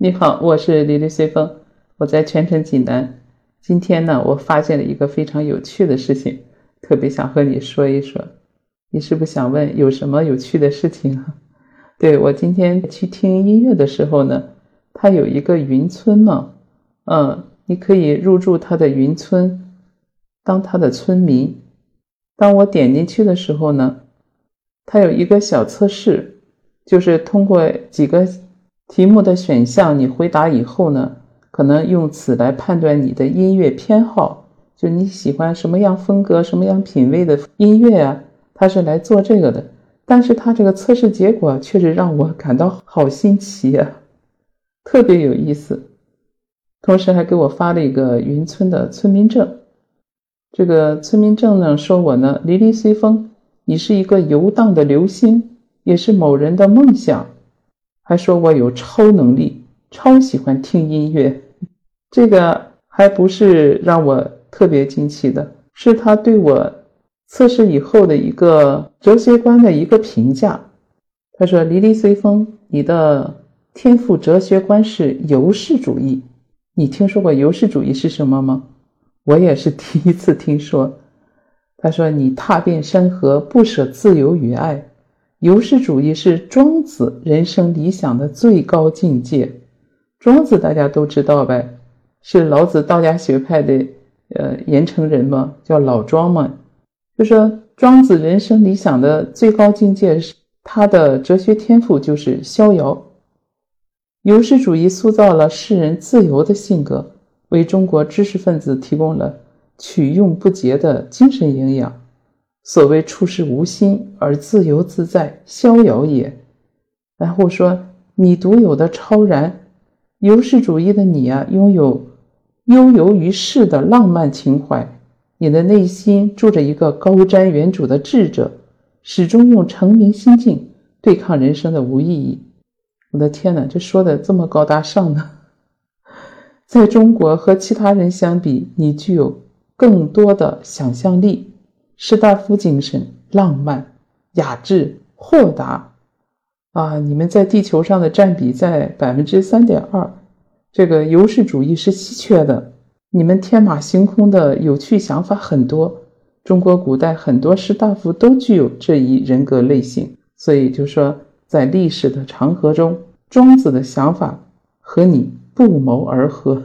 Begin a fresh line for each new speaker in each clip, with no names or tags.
你好，我是李丽随风，我在泉城济南。今天呢，我发现了一个非常有趣的事情，特别想和你说一说。你是不是想问有什么有趣的事情啊？对我今天去听音乐的时候呢，它有一个云村嘛，嗯，你可以入住它的云村，当它的村民。当我点进去的时候呢，它有一个小测试，就是通过几个题目的选项，你回答以后呢，可能用此来判断你的音乐偏好，就你喜欢什么样风格、什么样品味的音乐啊，他是来做这个的。但是他这个测试结果确实让我感到好新奇呀，特别有意思。同时还给我发了一个云村的村民证。这个村民证呢，说我呢，离离随风，你是一个游荡的流星，也是某人的梦想，还说我有超能力，超喜欢听音乐。这个还不是让我特别惊奇的，是他对我测试以后的一个哲学观的一个评价。他说：“离离随风，你的天赋哲学观是游氏主义。你听说过游氏主义是什么吗？”我也是 第一次听说，他说：“你踏遍山河，不舍自由与爱。游氏主义是庄子人生理想的最高境界。庄子大家都知道呗，是老子道家学派的呃盐城人嘛，叫老庄嘛。就说庄子人生理想的最高境界是他的哲学天赋就是逍遥。游氏主义塑造了世人自由的性格。”为中国知识分子提供了取用不竭的精神营养。所谓处事无心而自由自在，逍遥也。然后说你独有的超然，游世主义的你啊，拥有悠游于世的浪漫情怀。你的内心住着一个高瞻远瞩的智者，始终用澄明心境对抗人生的无意义。我的天哪，这说的这么高大上呢？在中国和其他人相比，你具有更多的想象力、士大夫精神、浪漫、雅致、豁达。啊，你们在地球上的占比在百分之三点二，这个优势主义是稀缺的。你们天马行空的有趣想法很多，中国古代很多士大夫都具有这一人格类型。所以就说，在历史的长河中，庄子的想法和你。不谋而合。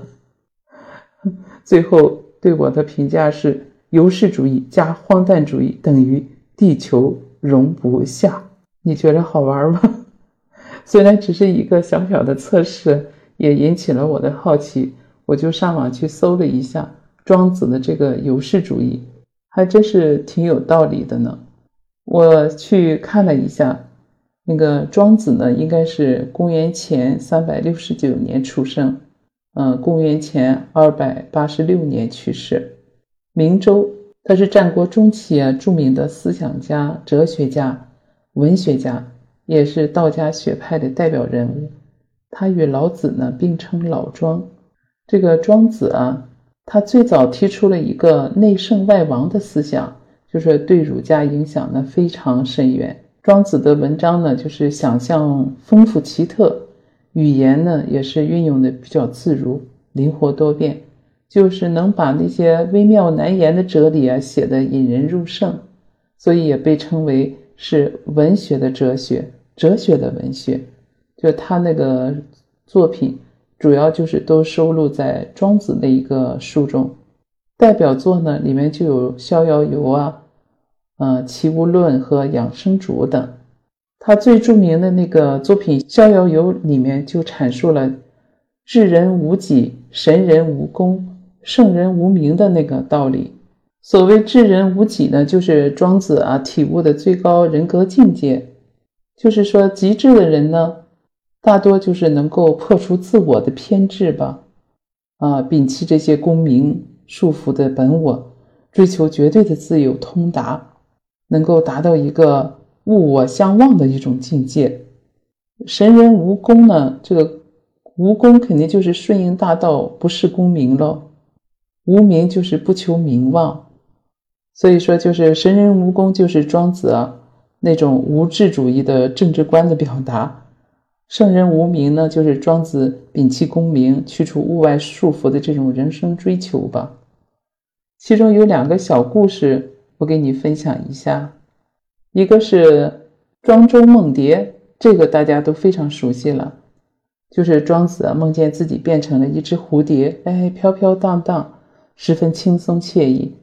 最后对我的评价是：优势主义加荒诞主义等于地球容不下。你觉得好玩吗？虽然只是一个小小的测试，也引起了我的好奇。我就上网去搜了一下庄子的这个优势主义，还真是挺有道理的呢。我去看了一下。那个庄子呢，应该是公元前三百六十九年出生，嗯，公元前二百八十六年去世。明周，他是战国中期啊著名的思想家、哲学家、文学家，也是道家学派的代表人物。他与老子呢并称老庄。这个庄子啊，他最早提出了一个内圣外王的思想，就是对儒家影响呢非常深远。庄子的文章呢，就是想象丰富奇特，语言呢也是运用的比较自如、灵活多变，就是能把那些微妙难言的哲理啊写得引人入胜，所以也被称为是文学的哲学，哲学的文学。就他那个作品，主要就是都收录在庄子那一个书中，代表作呢里面就有《逍遥游》啊。呃，《齐物论》和《养生主》等，他最著名的那个作品《逍遥游》里面就阐述了“智人无己，神人无功，圣人无名”的那个道理。所谓“智人无己”呢，就是庄子啊体悟的最高人格境界。就是说，极致的人呢，大多就是能够破除自我的偏执吧，啊，摒弃这些功名束缚的本我，追求绝对的自由通达。能够达到一个物我相忘的一种境界。神人无功呢？这个无功肯定就是顺应大道，不是功名喽。无名就是不求名望，所以说就是神人无功，就是庄子啊那种无智主义的政治观的表达。圣人无名呢，就是庄子摒弃功名，去除物外束缚的这种人生追求吧。其中有两个小故事，我给你分享一下。一个是庄周梦蝶，这个大家都非常熟悉了，就是庄子梦见自己变成了一只蝴蝶，哎，飘飘荡荡，十分轻松惬意。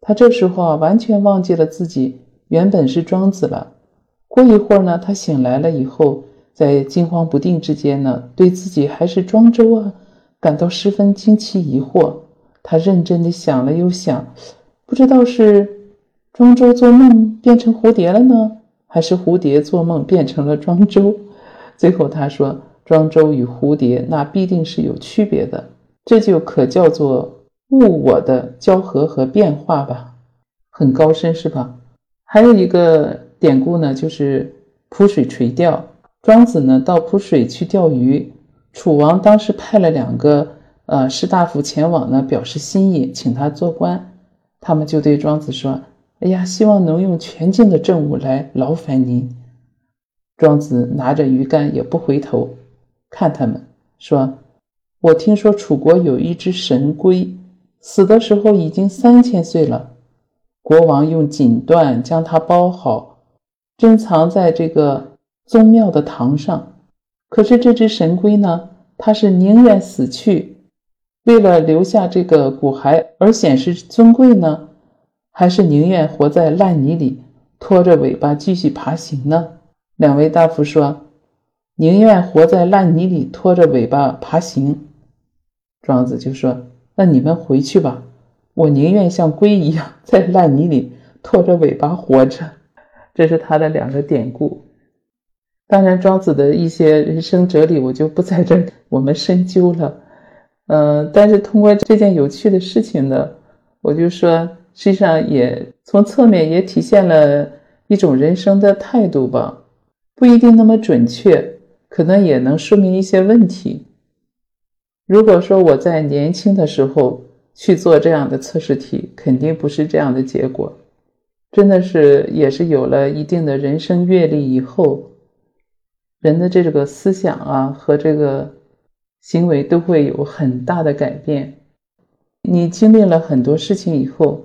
他这时候啊，完全忘记了自己原本是庄子了。过一会儿呢，他醒来了以后。在惊慌不定之间呢，对自己还是庄周啊，感到十分惊奇疑惑。他认真的想了又想，不知道是庄周做梦变成蝴蝶了呢，还是蝴蝶做梦变成了庄周。最后他说：“庄周与蝴蝶那必定是有区别的，这就可叫做物我的交合和变化吧，很高深是吧？”还有一个典故呢，就是铺水垂钓。庄子呢到濮水去钓鱼，楚王当时派了两个呃士大夫前往呢，表示心意，请他做官。他们就对庄子说：“哎呀，希望能用全境的政务来劳烦您。”庄子拿着鱼竿也不回头看他们，说：“我听说楚国有一只神龟，死的时候已经三千岁了。国王用锦缎将它包好，珍藏在这个。”宗庙的堂上，可是这只神龟呢？它是宁愿死去，为了留下这个骨骸而显示尊贵呢，还是宁愿活在烂泥里，拖着尾巴继续爬行呢？两位大夫说：“宁愿活在烂泥里，拖着尾巴爬行。”庄子就说：“那你们回去吧，我宁愿像龟一样在烂泥里拖着尾巴活着。”这是他的两个典故。当然，庄子的一些人生哲理，我就不在这我们深究了。嗯，但是通过这件有趣的事情呢，我就说，实际上也从侧面也体现了一种人生的态度吧，不一定那么准确，可能也能说明一些问题。如果说我在年轻的时候去做这样的测试题，肯定不是这样的结果。真的是，也是有了一定的人生阅历以后。人的这个思想啊和这个行为都会有很大的改变。你经历了很多事情以后，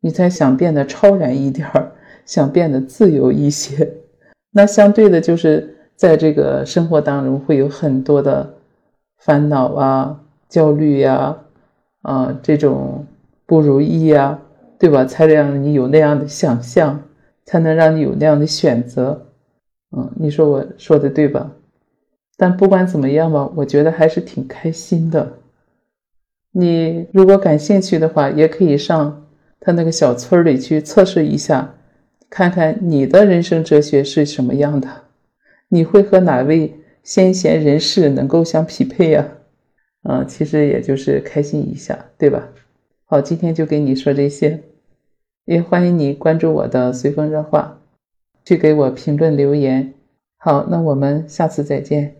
你才想变得超然一点儿，想变得自由一些。那相对的，就是在这个生活当中会有很多的烦恼啊、焦虑呀、啊这种不如意呀，对吧？才让你有那样的想象，才能让你有那样的选择。嗯，你说我说的对吧？但不管怎么样吧，我觉得还是挺开心的。你如果感兴趣的话，也可以上他那个小村里去测试一下，看看你的人生哲学是什么样的，你会和哪位先贤人士能够相匹配呀？啊，其实也就是开心一下，对吧？好，今天就跟你说这些，也欢迎你关注我的随风热话。去给我评论留言，好，那我们下次再见。